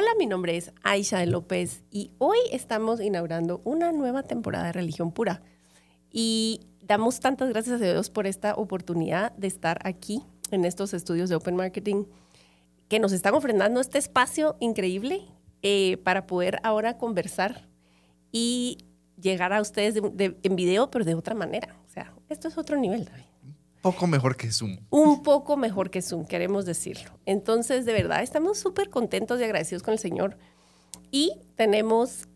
Hola, mi nombre es Aisha López y hoy estamos inaugurando una nueva temporada de Religión Pura. Y damos tantas gracias a Dios por esta oportunidad de estar aquí en estos estudios de Open Marketing que nos están ofrendando este espacio increíble eh, para poder ahora conversar y llegar a ustedes en video, pero de otra manera. O sea, esto es otro nivel, David. Un poco mejor que Zoom. Un poco mejor que Zoom, queremos decirlo. Entonces, de verdad, estamos súper contentos y agradecidos con el Señor. Y tenemos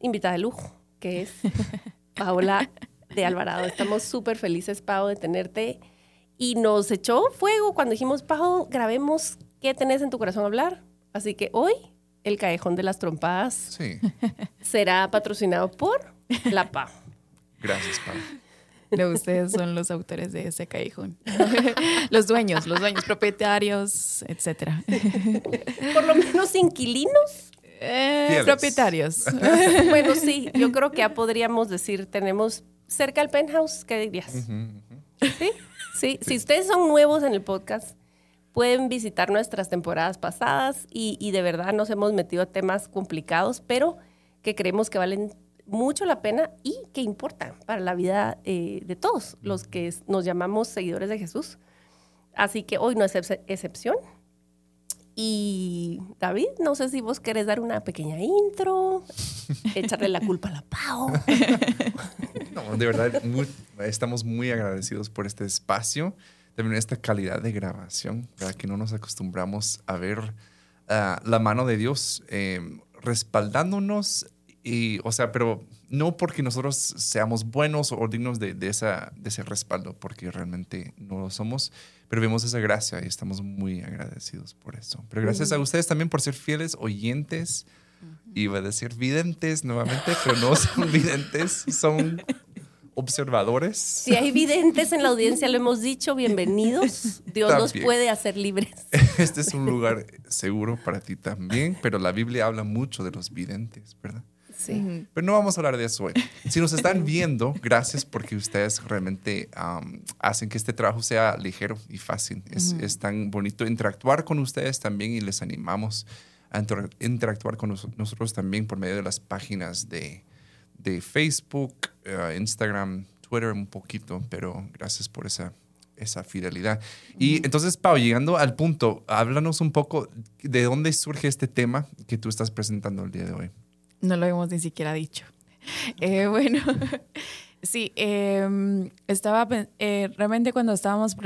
invitada de lujo, que es Paola de Alvarado. Estamos súper felices, Pau, de tenerte. Y nos echó fuego cuando dijimos, Pau, grabemos qué tenés en tu corazón hablar. Así que hoy el Callejón de las Trompadas será patrocinado por La Pau. Gracias, Pau. No, ustedes son los autores de ese callejón. los dueños, los dueños, propietarios, etcétera. Por lo menos inquilinos. Eh, propietarios. bueno, sí, yo creo que ya podríamos decir, tenemos cerca al penthouse, ¿qué dirías? ¿Sí? sí, si ustedes son nuevos en el podcast, pueden visitar nuestras temporadas pasadas y, de verdad nos hemos metido a temas complicados, pero que creemos que valen mucho la pena y que importan para la vida eh, de todos los que nos llamamos seguidores de Jesús. Así que hoy no es excepción. Y David, no sé si vos querés dar una pequeña intro, echarle la culpa a la Pau. No, de verdad, estamos muy agradecidos por este espacio también esta calidad de grabación, para que no nos acostumbramos a ver ah, la mano de Dios em, respaldándonos, y, o sea, pero no porque nosotros seamos buenos o dignos de, esa, de ese respaldo, porque realmente no lo somos, pero vemos esa gracia y estamos muy agradecidos por eso. Pero gracias a ustedes también por ser fieles oyentes. Iba a decir videntes nuevamente, pero no son videntes, son observadores. Si hay videntes en la audiencia, lo hemos dicho, bienvenidos. Dios nos puede hacer libres. Este es un lugar seguro para ti también, pero la Biblia habla mucho de los videntes, ¿verdad? Sí. Pero no vamos a hablar de eso hoy. Si nos están viendo, gracias porque ustedes realmente hacen que este trabajo sea ligero y fácil. Es, es, tan bonito interactuar con ustedes también y les animamos a interactuar con nosotros también por medio de las páginas de, de Facebook, eh, Instagram, Twitter un poquito, pero gracias por esa, esa fidelidad. Y entonces, Pau, llegando al punto, háblanos un poco de dónde surge este tema que tú estás presentando el día de hoy. No lo hemos ni siquiera dicho. Eh, bueno, sí, em, estaba eh, realmente cuando estábamos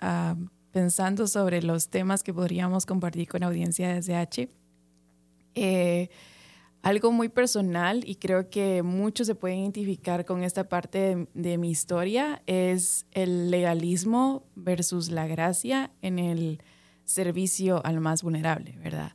ah, pensando sobre los temas que podríamos compartir con la audiencia de SH, algo muy personal y creo que muchos se pueden identificar con esta parte de, mi historia es el legalismo versus la gracia en el servicio al más vulnerable, ¿verdad?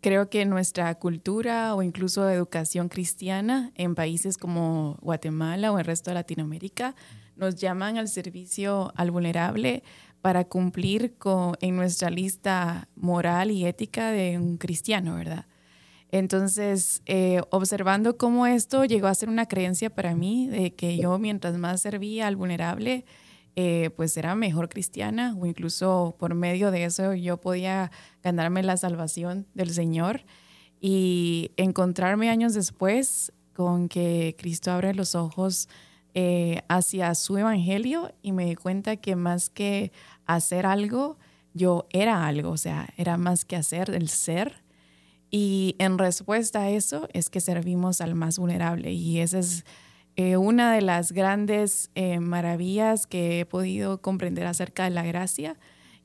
Creo que nuestra cultura o incluso educación cristiana en países como Guatemala o el resto de Latinoamérica nos llaman al servicio al vulnerable para cumplir con, en nuestra lista moral y ética de un cristiano, ¿verdad? Entonces, eh, observando cómo esto llegó a ser una creencia para mí, de que yo mientras más servía al vulnerable, eh, pues era mejor cristiana o incluso por medio de eso yo podía ganarme la salvación del Señor y encontrarme años después con que Cristo abre los ojos eh, hacia su evangelio y me di cuenta que más que hacer algo, yo era algo, o sea, era más que hacer, el ser. Y en respuesta a eso es que servimos al más vulnerable y esa es eh, una de las grandes eh, maravillas que he podido comprender acerca de la gracia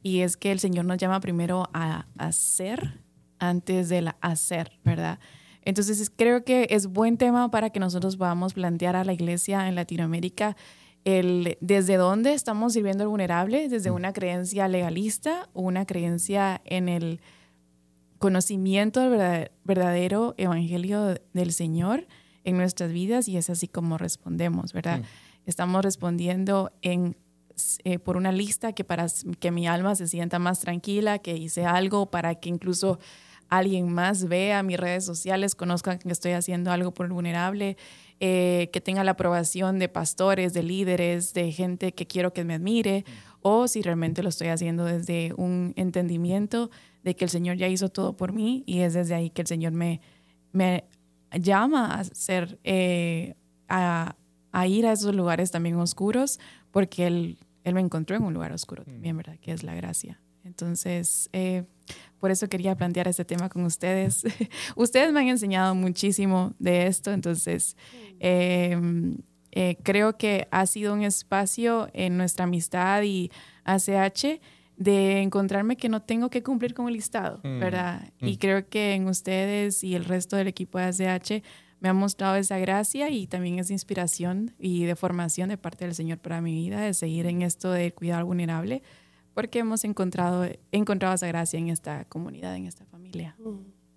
y es que el Señor nos llama primero a hacer antes de la hacer, ¿verdad? Entonces creo que es buen tema para que nosotros podamos plantear a la iglesia en Latinoamérica el desde dónde estamos sirviendo al vulnerable, desde una creencia legalista o una creencia en el conocimiento del verdadero evangelio del Señor en nuestras vidas y es así como respondemos, ¿verdad? Mm. Estamos respondiendo en, eh, por una lista que para que mi alma se sienta más tranquila, que hice algo para que incluso alguien más vea mis redes sociales, conozca que estoy haciendo algo por el vulnerable, eh, que tenga la aprobación de pastores, de líderes, de gente que quiero que me admire, mm. o si realmente lo estoy haciendo desde un entendimiento de que el Señor ya hizo todo por mí y es desde ahí que el Señor me, me llama a ser, eh, a, ir a esos lugares también oscuros, porque él, él me encontró en un lugar oscuro también, mm. ¿verdad? Que es la gracia. Entonces, eh, por eso quería plantear este tema con ustedes. ustedes me han enseñado muchísimo de esto, entonces em, eh, creo que ha sido un espacio en nuestra amistad y ACH de encontrarme que no tengo que cumplir con el listado, mm, ¿verdad? Y mm. creo que en ustedes y el resto del equipo de ACH me ha mostrado esa gracia y también esa inspiración y de formación de parte del Señor para mi vida, de seguir en esto de cuidar vulnerable, porque hemos encontrado, encontrado esa gracia en esta comunidad, en esta familia.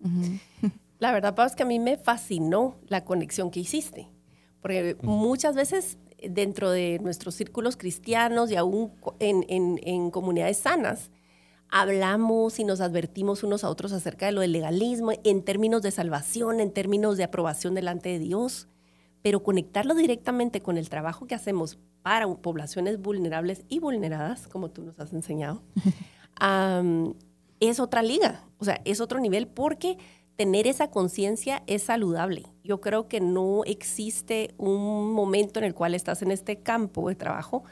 Mm. La verdad, Pablo, es que a mí me fascinó la conexión que hiciste, porque muchas veces dentro de nuestros círculos cristianos y aún en, comunidades sanas, hablamos y nos advertimos unos a otros acerca de lo del legalismo en términos de salvación, en términos de aprobación delante de Dios, pero conectarlo directamente con el trabajo que hacemos para poblaciones vulnerables y vulneradas, como tú nos has enseñado, es otra liga, o sea, es otro nivel porque tener esa conciencia es saludable. Yo creo que no existe un momento en el cual estás en este campo de trabajo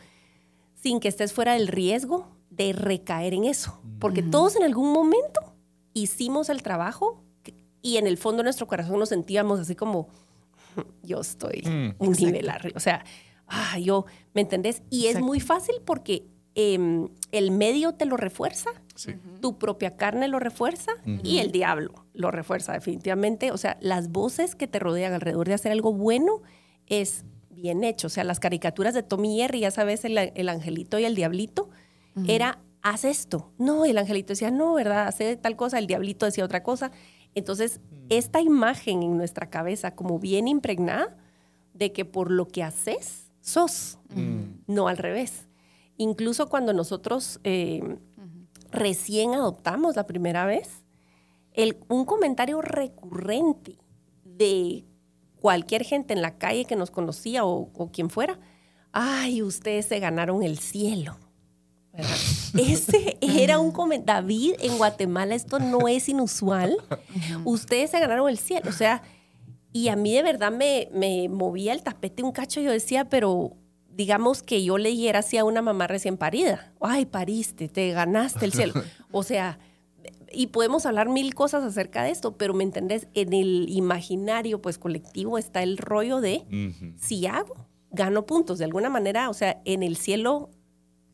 sin que estés fuera del riesgo de recaer en eso. Porque todos en algún momento hicimos el trabajo y en el fondo de nuestro corazón nos sentíamos así como, yo estoy mm, un nivel arriba. O sea, ah, yo, ¿me entendés? Y es muy fácil porque em, el medio te lo refuerza tu propia carne lo refuerza y el diablo lo refuerza definitivamente. O sea, las voces que te rodean alrededor de hacer algo bueno es bien hecho. O sea, las caricaturas de Tommy Jerry, ya sabes, el, angelito y el diablito, era, haz esto. No, el angelito decía, no, ¿verdad? Hace tal cosa, el diablito decía otra cosa. Entonces, esta imagen en nuestra cabeza como bien impregnada de que por lo que haces, sos, no al revés. Incluso cuando nosotros... Eh, recién adoptamos la primera vez, el, un comentario recurrente de cualquier gente en la calle que nos conocía o, quien fuera, ay, ustedes se ganaron el cielo. Ese era un comentario. David, en Guatemala esto no es inusual. Ustedes se ganaron el cielo. O sea, y a mí de verdad me, me movía el tapete un cacho. Yo decía, pero digamos que yo leyera así a una mamá recién parida. Ay, pariste, te ganaste el cielo. O sea, y podemos hablar mil cosas acerca de esto, pero ¿me entendés? En el imaginario, pues colectivo, está el rollo de si hago, gano puntos. De alguna manera, o sea, en el cielo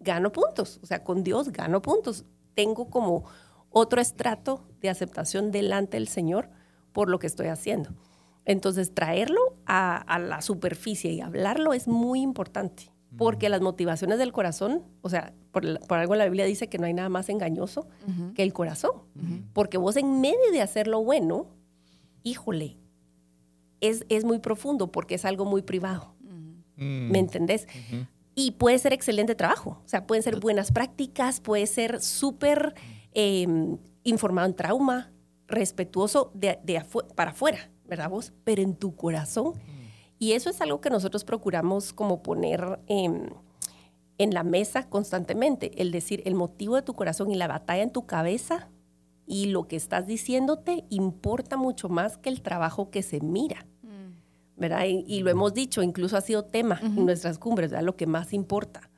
gano puntos. O sea, con Dios gano puntos. Tengo como otro estrato de aceptación delante del Señor por lo que estoy haciendo. Entonces, traerlo a, la superficie y hablarlo es muy importante, porque las motivaciones del corazón, o sea, por, algo la Biblia dice que no hay nada más engañoso que el corazón, porque vos en medio de hacer lo bueno, híjole, es, es muy profundo porque es algo muy privado. ¿Me entendés? Y puede ser excelente trabajo, o sea, pueden ser buenas prácticas, puede ser súper em, informado en trauma, respetuoso de, para afuera, ¿verdad vos? Pero en tu corazón. Y eso es algo que nosotros procuramos como poner en, en la mesa constantemente, el decir el motivo de tu corazón y la batalla en tu cabeza y lo que estás diciéndote importa mucho más que el trabajo que se mira. ¿verdad? Y, lo hemos dicho, incluso ha sido tema en nuestras cumbres, ¿verdad? Lo que más importa.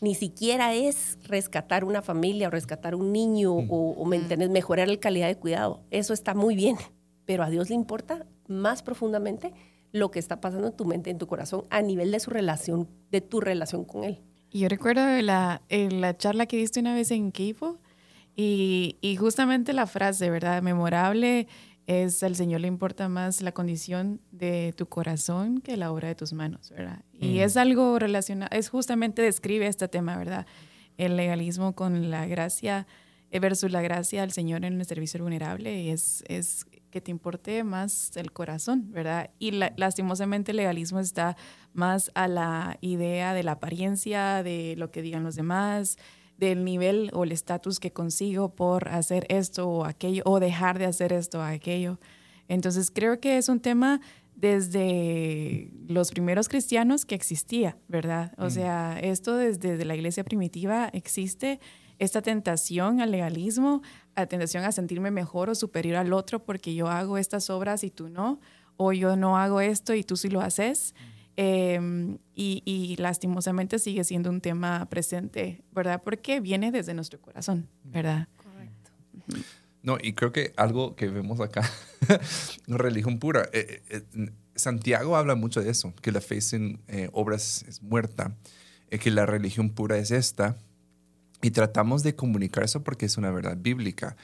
Ni siquiera es rescatar una familia o rescatar un niño o, o mejorar la calidad de cuidado. Eso está muy bien, pero a Dios le importa más profundamente lo que está pasando en tu mente, en tu corazón, a nivel de su relación, de tu relación con Él. Y yo recuerdo la, la charla que diste una vez en Keipo y, y, justamente la frase, ¿verdad? Memorable es al Señor le importa más la condición de tu corazón que la obra de tus manos, ¿verdad? Y mm. es algo relacionado, es justamente describe este tema, ¿verdad? El legalismo con la gracia versus la gracia del Señor en el servicio vulnerable es, es que te importe más el corazón, ¿verdad? Y lastimosamente el legalismo está más a la idea de la apariencia, de lo que digan los demás, del nivel o el estatus que consigo por hacer esto o aquello, o dejar de hacer esto o aquello. Entonces creo que es un tema desde los primeros cristianos que existía, ¿verdad? O mm. sea, esto desde, la iglesia primitiva existe, esta tentación al legalismo, la tentación a sentirme mejor o superior al otro porque yo hago estas obras y tú no, o yo no hago esto y tú sí lo haces. Em, y, lastimosamente sigue siendo un tema presente, ¿verdad? Porque viene desde nuestro corazón, ¿verdad? Correcto. No, y creo que algo que vemos acá, religión pura, eh, eh, eh, Santiago habla mucho de eso, que la fe sin obras es muerta, que la religión pura es esta, y tratamos de comunicar eso porque es una verdad bíblica,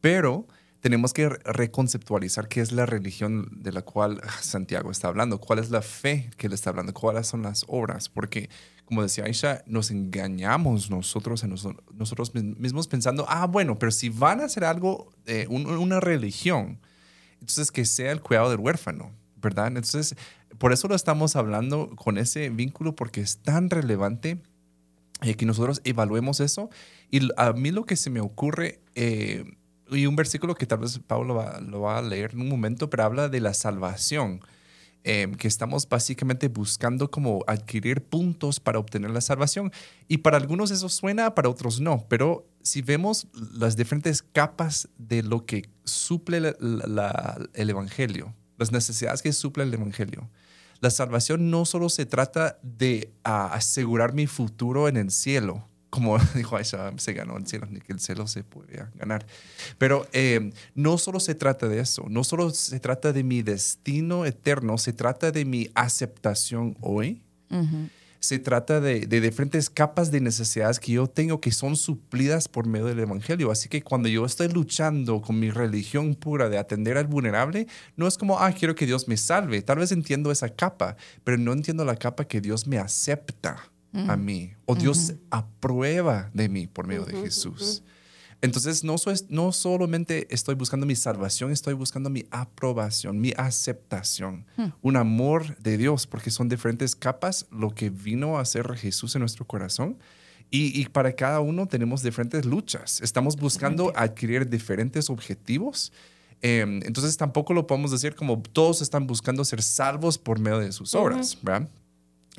pero tenemos que reconceptualizar qué es la religión de la cual Santiago está hablando, cuál es la fe que él está hablando, cuáles son las obras, porque como decía Aisha, nos engañamos nosotros nosotros mismos pensando, ah, bueno, pero si van a hacer algo, eh, una religión, entonces que sea el cuidado del huérfano, ¿verdad? Entonces, por eso lo estamos hablando con ese vínculo, porque es tan relevante eh, que nosotros evaluemos eso. Y a mí lo que se me ocurre, eh, y un versículo que tal vez Pablo lo va a leer en un momento, pero habla de la salvación. Em, que estamos básicamente buscando como adquirir puntos para obtener la salvación. Y para algunos eso suena, para otros no. Pero si vemos las diferentes capas de lo que suple el Evangelio, las necesidades que suple el Evangelio, la salvación no solo se trata de asegurar mi futuro en el cielo, como dijo Aisha, se ganó el cielo, ni que el cielo se podía ganar. Pero eh, no solo se trata de eso, no solo se trata de mi destino eterno, se trata de mi aceptación hoy. Se trata de, de, diferentes capas de necesidades que yo tengo que son suplidas por medio del Evangelio. Así que cuando yo estoy luchando con mi religión pura de atender al vulnerable, no es como, ah, quiero que Dios me salve. Tal vez entiendo esa capa, pero no entiendo la capa que Dios me acepta a mí o Dios aprueba de mí por medio de Jesús. Entonces, no, no solamente estoy buscando mi salvación, estoy buscando mi aprobación, mi aceptación, hmm. un amor de Dios, porque son diferentes capas lo que vino a hacer Jesús en nuestro corazón. Y, para cada uno tenemos diferentes luchas. Estamos buscando adquirir diferentes objetivos. Em, entonces, tampoco lo podemos decir como todos están buscando ser salvos por medio de sus obras, ¿verdad?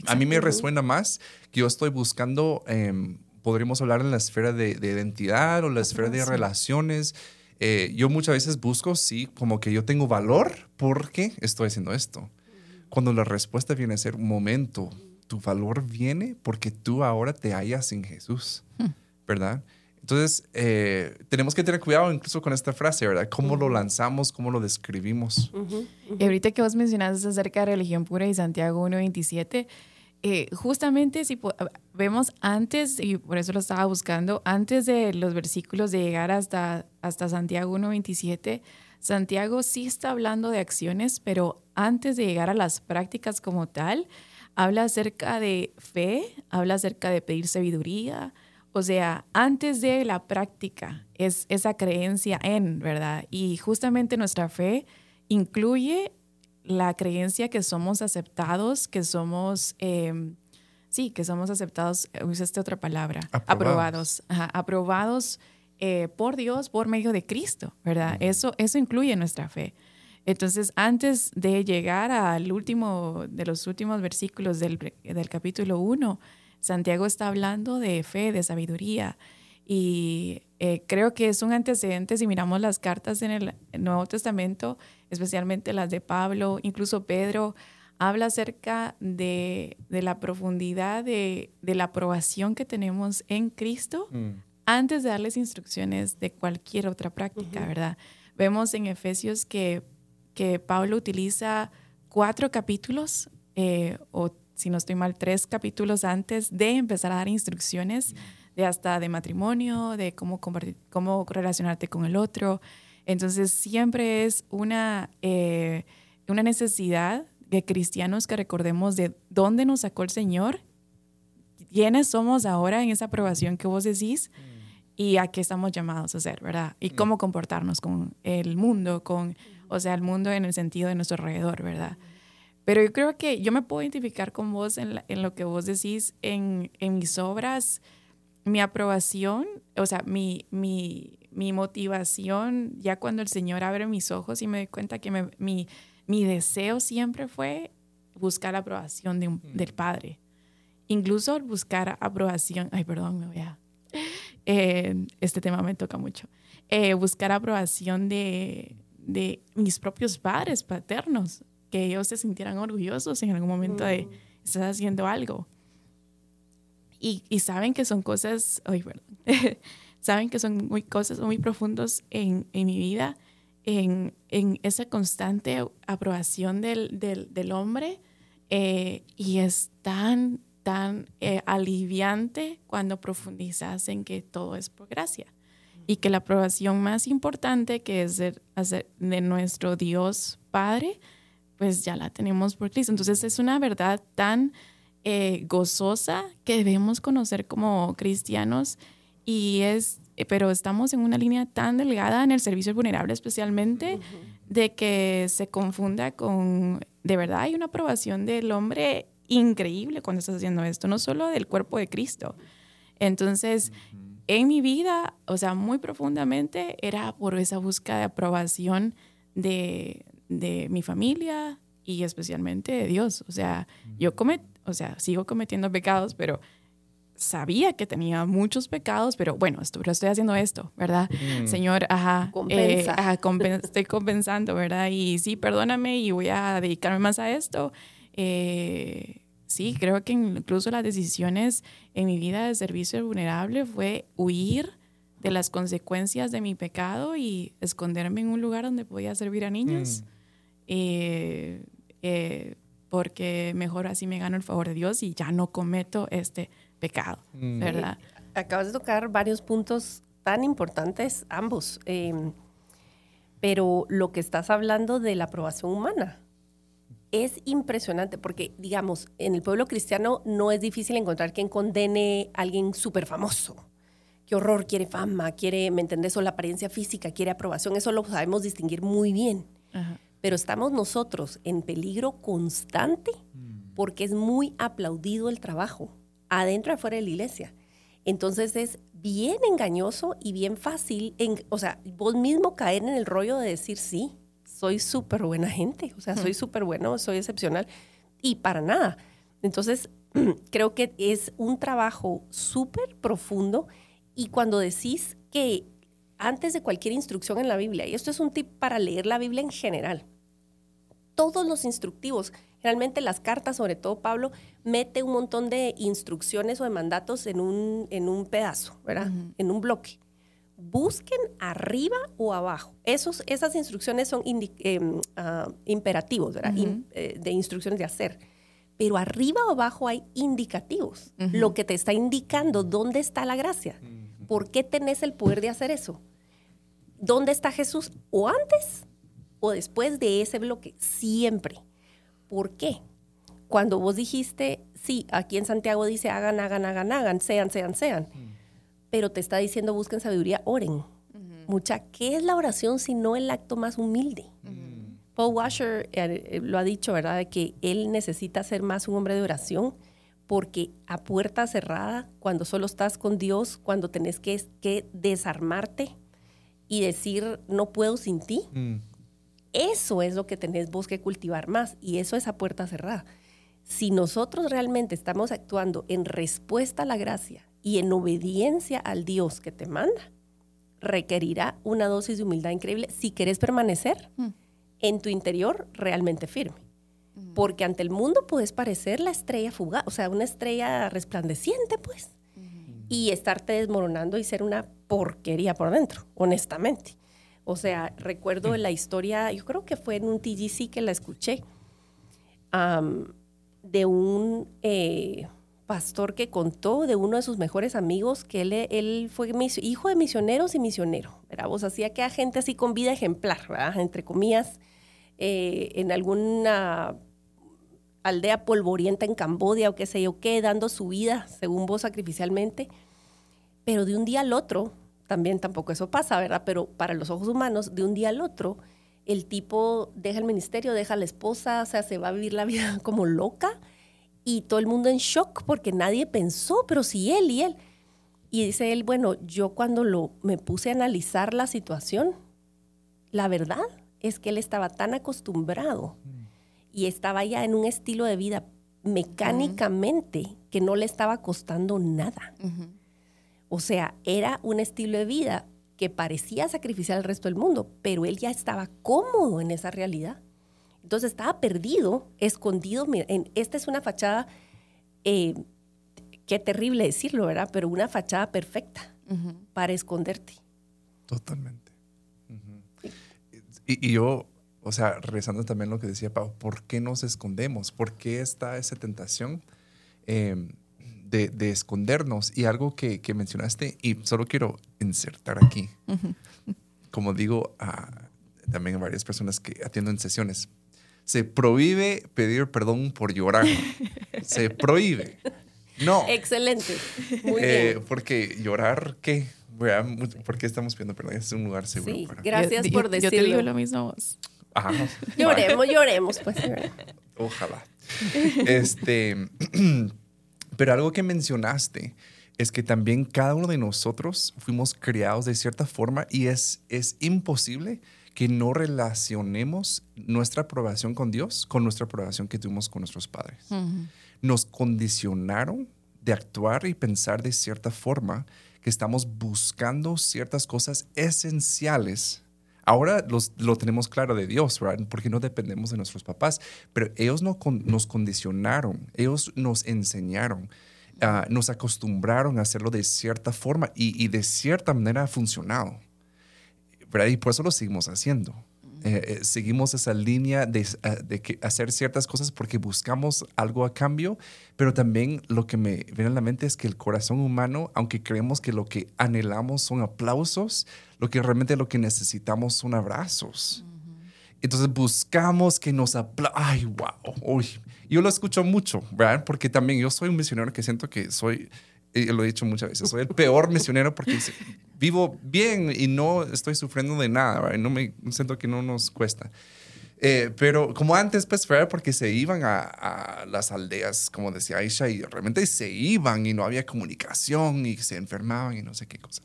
A mí me resuena más que yo estoy buscando, em, podríamos hablar en la esfera de, identidad o la esfera de relaciones. Eh, yo muchas veces busco, sí, como que yo tengo valor porque estoy haciendo esto. Cuando la respuesta viene a ser un momento, tu valor viene porque tú ahora te hallas en Jesús, hmm. ¿verdad? Entonces, eh, tenemos que tener cuidado incluso con esta frase, ¿verdad? ¿Cómo lo lanzamos? ¿Cómo lo describimos? Y ahorita que vos mencionaste acerca de religión pura y Santiago 1.27, eh, justamente si vemos antes, y por eso lo estaba buscando, antes de los versículos de llegar hasta, hasta Santiago 1.27, Santiago sí está hablando de acciones, pero antes de llegar a las prácticas como tal, habla acerca de fe, habla acerca de pedir sabiduría, o sea, antes de la práctica es esa creencia en, ¿verdad? Y justamente nuestra fe incluye la creencia que somos aceptados, que somos, em, sí, que somos aceptados, usaste otra palabra, aprobados, aprobados eh, por Dios por medio de Cristo, ¿verdad? Eso, eso incluye nuestra fe. Entonces, antes de llegar al último, de los últimos versículos del, del capítulo 1, Santiago está hablando de fe, de sabiduría. Y eh, creo que es un antecedente si miramos las cartas en el Nuevo Testamento, especialmente las de Pablo, incluso Pedro, habla acerca de, la profundidad de, la aprobación que tenemos en Cristo mm. antes de darles instrucciones de cualquier otra práctica, ¿verdad? Vemos en Efesios que, que Pablo utiliza cuatro capítulos eh, o si no estoy mal, tres capítulos antes de empezar a dar instrucciones de hasta de matrimonio, de cómo, cómo relacionarte con el otro. Entonces siempre es una, eh, una necesidad de cristianos que recordemos de dónde nos sacó el Señor, quiénes somos ahora en esa aprobación que vos decís y a qué estamos llamados a hacer, ¿verdad? Y cómo comportarnos con el mundo, con, o sea, el mundo en el sentido de nuestro alrededor, ¿verdad? Pero yo creo que yo me puedo identificar con vos en, en lo que vos decís en, en, mis obras, mi aprobación, o sea, mi, mi, mi, motivación, ya cuando el Señor abre mis ojos y me doy cuenta que me, mi, mi deseo siempre fue buscar la aprobación de un, del Padre. Incluso buscar aprobación, ay, perdón, me voy a eh, este tema me toca mucho, eh, buscar aprobación de, de, mis propios padres paternos, que ellos se sintieran orgullosos en algún momento de mm. estar haciendo algo. Y, y, saben que son cosas, ay, perdón, saben que son muy cosas muy profundos en, en mi vida, en, en, esa constante aprobación del, del, del hombre. Eh, y es tan tan eh, aliviante cuando profundizas en que todo es por gracia y que la aprobación más importante que es de, de, nuestro Dios Padre, pues ya la tenemos por Cristo. Entonces es una verdad tan eh, gozosa que debemos conocer como cristianos y es, eh, pero estamos en una línea tan delgada en el servicio vulnerable especialmente de que se confunda con, de verdad hay una aprobación del hombre increíble cuando estás haciendo esto, no solo del cuerpo de Cristo. Entonces, en mi vida, o sea, muy profundamente, era por esa búsqueda de aprobación de, de mi familia y especialmente de Dios. O sea, yo comet, o sea, sigo cometiendo pecados, pero sabía que tenía muchos pecados, pero bueno, estoy, estoy haciendo esto, ¿verdad? Mm. Señor, ajá, eh, estoy compensando, ¿verdad? Y sí, perdóname y voy a dedicarme más a esto. Eh, sí, creo que incluso las decisiones en mi vida de servicio vulnerable fue huir de las consecuencias de mi pecado y esconderme en un lugar donde podía servir a niños. Mm. Eh, eh, porque mejor así me gano el favor de Dios y ya no cometo este pecado, mm. ¿verdad? Acabas de tocar varios puntos tan importantes, ambos. Em, pero lo que estás hablando de la aprobación humana, es impresionante porque, digamos, en el pueblo cristiano no es difícil encontrar quien condene a alguien súper famoso. Qué horror, quiere fama, quiere, ¿me entendés? O la apariencia física, quiere aprobación. Eso lo sabemos distinguir muy bien. Pero estamos nosotros en peligro constante mm. porque es muy aplaudido el trabajo, adentro y afuera de la iglesia. Entonces es bien engañoso y bien fácil, en, o sea, vos mismo caer en el rollo de decir sí soy súper buena gente, o sea, soy súper bueno, soy excepcional y para nada. Entonces, creo que es un trabajo súper profundo y cuando decís que antes de cualquier instrucción en la Biblia, y esto es un tip para leer la Biblia en general, todos los instructivos, realmente las cartas, sobre todo Pablo, mete un montón de instrucciones o de mandatos en un, en un pedazo, ¿verdad? En un bloque busquen arriba o abajo. Esos, esas instrucciones son em, ah, imperativos, ¿verdad? Eh, de instrucciones de hacer. Pero arriba o abajo hay indicativos, lo que te está indicando dónde está la gracia. ¿Por qué tenés el poder de hacer eso? ¿Dónde está Jesús? ¿O antes o después de ese bloque? Siempre. ¿Por qué? Cuando vos dijiste, sí, aquí en Santiago dice hagan, hagan, hagan, hagan, sean, sean, sean pero te está diciendo busquen sabiduría, oren. Mucha, ¿qué es la oración si no el acto más humilde? Paul Washer eh, eh, lo ha dicho, ¿verdad? De que él necesita ser más un hombre de oración porque a puerta cerrada, cuando solo estás con Dios, cuando tenés que, que desarmarte y decir, no puedo sin ti, mm. Eso es lo que tenés vos que cultivar más y eso es a puerta cerrada. Si nosotros realmente estamos actuando en respuesta a la gracia y en obediencia al Dios que te manda, requerirá una dosis de humildad increíble si quieres permanecer mm. en tu interior realmente firme. Mm. Porque ante el mundo puedes parecer la estrella fugaz, o sea, una estrella resplandeciente, pues, mm. y estarte desmoronando y ser una porquería por dentro, honestamente. O sea, recuerdo la historia, yo creo que fue en un TGC que la escuché, de un eh, pastor que contó de uno de sus mejores amigos que él, él fue hijo de misioneros y misionero. Era vos hacía que a gente así con vida ejemplar, ¿verdad? entre comillas, eh, en alguna aldea polvorienta en Cambodia o qué sé yo qué, dando su vida, según vos, sacrificialmente. Pero de un día al otro también tampoco eso pasa, ¿verdad? Pero para los ojos humanos, de un día al otro, el tipo deja el ministerio, deja a la esposa, o sea, se va a vivir la vida como loca y todo el mundo en shock porque nadie pensó, pero sí él y él. Y dice él, bueno, yo cuando lo, me puse a analizar la situación, la verdad es que él estaba tan acostumbrado y estaba ya en un estilo de vida mecánicamente que no le estaba costando nada. O sea, era un estilo de vida que parecía sacrificiar al resto del mundo, pero él ya estaba cómodo en esa realidad. Entonces estaba perdido, escondido. En, esta es una fachada, eh, qué terrible decirlo, ¿verdad? Pero una fachada perfecta para esconderte. Totalmente. y, yo, o sea, regresando también a lo que decía Pau, ¿por qué nos escondemos? ¿Por qué está esa tentación? Eh, de, escondernos. Y algo que, mencionaste, y solo quiero insertar aquí, como digo a, también a varias personas que atiendo en sesiones, se prohíbe pedir perdón por llorar. se prohíbe. No. Excelente. Muy eh, bien. Porque llorar, ¿qué? ¿Por qué estamos pidiendo perdón? Es un lugar seguro. Sí, gracias por decirlo. Yo te digo lo mismo vos. Lloremos, lloremos, pues. Ojalá. Este, Pero algo que mencionaste es que también cada uno de nosotros fuimos criados de cierta forma y es, es imposible que no relacionemos nuestra aprobación con Dios con nuestra aprobación que tuvimos con nuestros padres. Nos condicionaron de actuar y pensar de cierta forma que estamos buscando ciertas cosas esenciales. Ahora lo tenemos claro de Dios, ¿verdad? Porque no dependemos de nuestros papás, pero ellos no nos condicionaron, ellos nos enseñaron. Ah, nos acostumbraron a hacerlo de cierta forma y, de cierta manera ha funcionado. ¿verdad? Y por eso lo seguimos haciendo. Eh, eh, seguimos esa línea de, ah, de que hacer ciertas cosas porque buscamos algo a cambio, pero también lo que me viene a la mente es que el corazón humano, aunque creemos que lo que anhelamos son aplausos, lo que realmente lo que necesitamos son abrazos. Entonces buscamos que nos aplaudan. Ay, wow. Uy. Yo lo escucho mucho, ¿verdad? Porque también yo soy un misionero que siento que soy, y lo he dicho muchas veces, soy el peor misionero porque vivo bien y no estoy sufriendo de nada, ¿verdad? No me siento que no nos cuesta. Eh, pero como antes, pues, ¿verdad? porque se iban a, a, las aldeas, como decía Aisha, y realmente se iban y no había comunicación y se enfermaban y no sé qué cosa.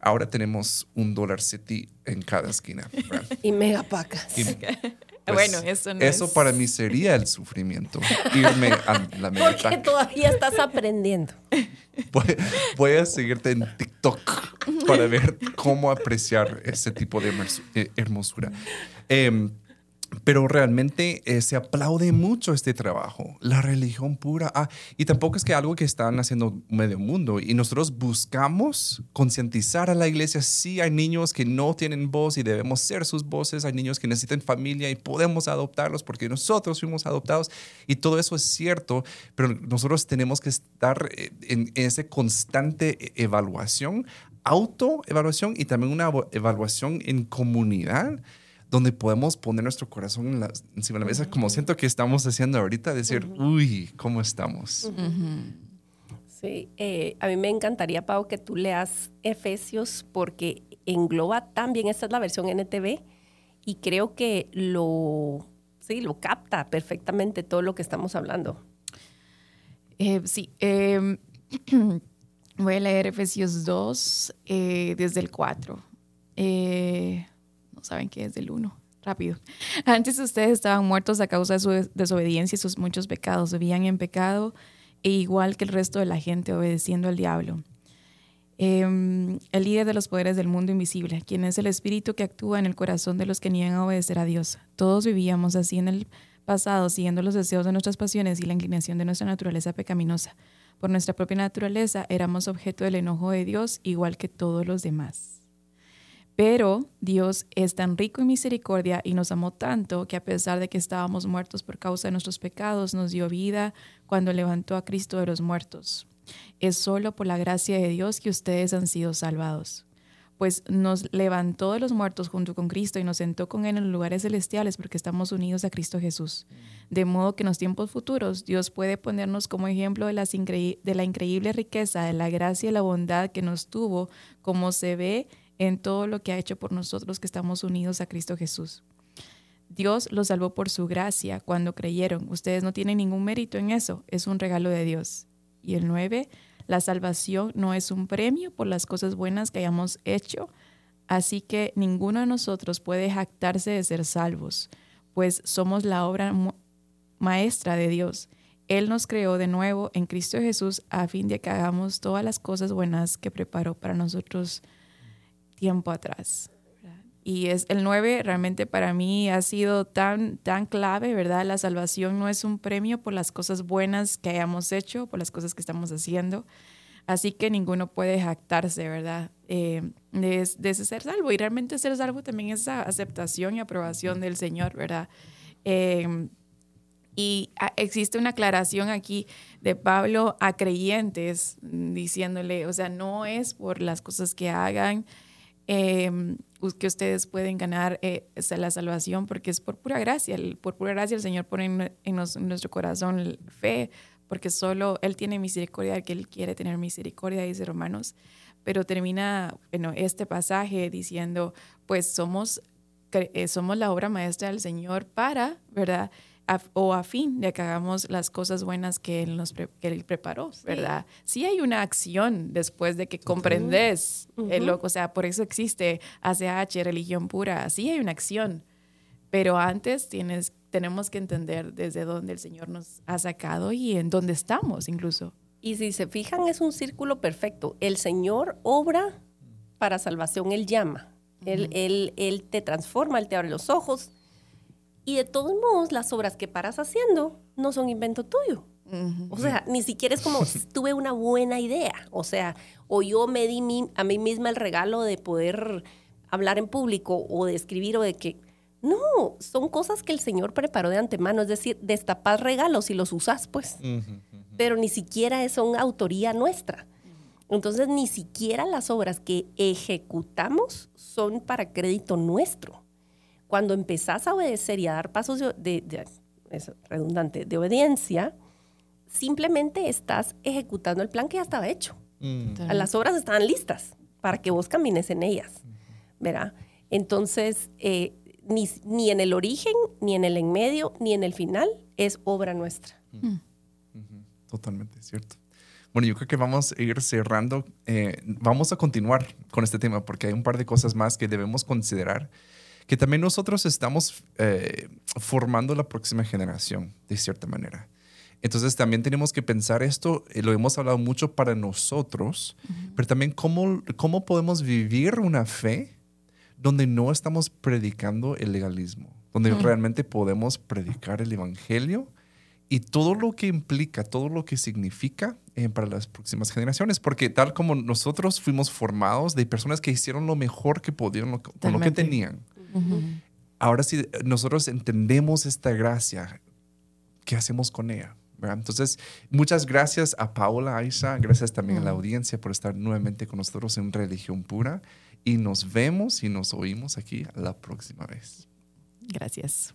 Ahora tenemos un Dollar City en cada esquina. Y megapacas. Pues, bueno, eso no Eso para mí sería el sufrimiento. Irme a la megapaca. Porque todavía estás aprendiendo. Voy, a seguirte en TikTok para ver cómo apreciar ese tipo de eh, hermosura. Eh, pero realmente eh, se aplaude mucho este trabajo, la religión pura. Ah, y tampoco es que algo que están haciendo medio mundo. Y nosotros buscamos concientizar a la iglesia. Sí, hay niños que no tienen voz y debemos ser sus voces. Hay niños que necesitan familia y podemos adoptarlos porque nosotros fuimos adoptados. Y todo eso es cierto, pero nosotros tenemos que estar eh, en, en esa constante e-, evaluación, autoevaluación y también una evaluación en comunidad donde podemos poner nuestro corazón encima de la mesa, como siento que estamos haciendo ahorita, decir, uy, ¿cómo estamos? Sí, eh, a mí me encantaría, Pau, que tú leas Efesios porque engloba también, esta es la versión NTV, y creo que lo, sí, lo capta perfectamente todo lo que estamos hablando. Eh, sí, em, voy a leer Efesios 2 eh, desde el 4 saben que es del 1. Rápido. Antes ustedes estaban muertos a causa de su desobediencia y sus muchos pecados. Vivían en pecado e igual que el resto de la gente obedeciendo al diablo. Em, el líder de los poderes del mundo invisible, quien es el espíritu que actúa en el corazón de los que niegan a obedecer a Dios. Todos vivíamos así en el pasado, siguiendo los deseos de nuestras pasiones y la inclinación de nuestra naturaleza pecaminosa. Por nuestra propia naturaleza éramos objeto del enojo de Dios, igual que todos los demás. Pero Dios es tan rico en misericordia y nos amó tanto que a pesar de que estábamos muertos por causa de nuestros pecados, nos dio vida cuando levantó a Cristo de los muertos. Es solo por la gracia de Dios que ustedes han sido salvados. pues nos levantó de los muertos junto con Cristo y nos sentó con Él en los lugares celestiales porque estamos unidos a Cristo Jesús. De modo que en los tiempos futuros Dios puede ponernos como ejemplo de, la increíble riqueza, de la gracia y la bondad que nos tuvo, como se ve en todo lo que ha hecho por nosotros que estamos unidos a Cristo Jesús. Dios los salvó por su gracia cuando creyeron. Ustedes no tienen ningún mérito en eso, es un regalo de Dios. Y el 9, la salvación no es un premio por las cosas buenas que hayamos hecho, así que ninguno de nosotros puede jactarse de ser salvos, pues somos la obra maestra de Dios. Él nos creó de nuevo en Cristo Jesús a fin de que hagamos todas las cosas buenas que preparó para nosotros tiempo atrás. Y es el 9 realmente para mí ha sido tan, tan clave, ¿verdad? La salvación no es un premio por las cosas buenas que hayamos hecho, por las cosas que estamos haciendo. Así que ninguno puede jactarse, ¿verdad? Eh, de, ser salvo. Y realmente ser salvo también es esa aceptación y aprobación del Señor, ¿verdad? Eh, y existe una aclaración aquí de Pablo a creyentes diciéndole, o sea, no es por las cosas que hagan, Em, que ustedes pueden ganar eh, la salvación porque es por pura gracia. por pura gracia el Señor pone en, nuestro corazón fe porque solo Él tiene misericordia, que Él quiere tener misericordia, dice Romanos. Pero termina bueno, este pasaje diciendo, pues somos, eh, somos la obra maestra del Señor para, ¿verdad? O a fin de que hagamos las cosas buenas que Él, nos él preparó, ¿verdad? Sí hay una acción después de que comprendes el loco, o sea, por eso existe ACH, religión pura, sí hay una acción, pero antes tienes, tenemos que entender desde dónde el Señor nos ha sacado y en dónde estamos incluso. Y si se fijan, es un círculo perfecto. El Señor obra para salvación, Él llama, él, él, él te transforma, Él te abre los ojos, y de todos modos, las obras que paras haciendo no son invento tuyo. O sea, ni siquiera es como tuve una buena idea. O sea, o yo me di a mí misma el regalo de poder hablar en público o de escribir o de que... No, son cosas que el Señor preparó de antemano. Es decir, destapar regalos y los usas, pues. Pero ni siquiera son autoría nuestra. Entonces, ni siquiera las obras que ejecutamos son para crédito nuestro cuando empezás a obedecer y a dar pasos de, redundante, de obediencia, simplemente estás ejecutando el plan que ya estaba hecho. Mm. Las obras estaban listas para que vos camines en ellas, ¿verdad? Entonces, eh, ni, en el origen, ni en el en medio, ni en el final es obra nuestra. Mm. Totalmente, cierto. Bueno, yo creo que vamos a ir cerrando. Eh, vamos a continuar con este tema porque hay un par de cosas más que debemos considerar que también nosotros estamos eh, formando la próxima generación, de cierta manera. Entonces también tenemos que pensar esto, eh, lo hemos hablado mucho para nosotros, pero también cómo, cómo podemos vivir una fe donde no estamos predicando el legalismo, donde realmente podemos predicar el Evangelio y todo lo que implica, todo lo que significa eh, para las próximas generaciones, porque tal como nosotros fuimos formados de personas que hicieron lo mejor que podían con lo que tenían. Ahora si nosotros entendemos esta gracia, ¿qué hacemos con ella? Entonces, muchas gracias a Paula, Aisha, gracias también a la audiencia por estar nuevamente con nosotros en Religión Pura y nos vemos y nos oímos aquí la próxima vez. Gracias.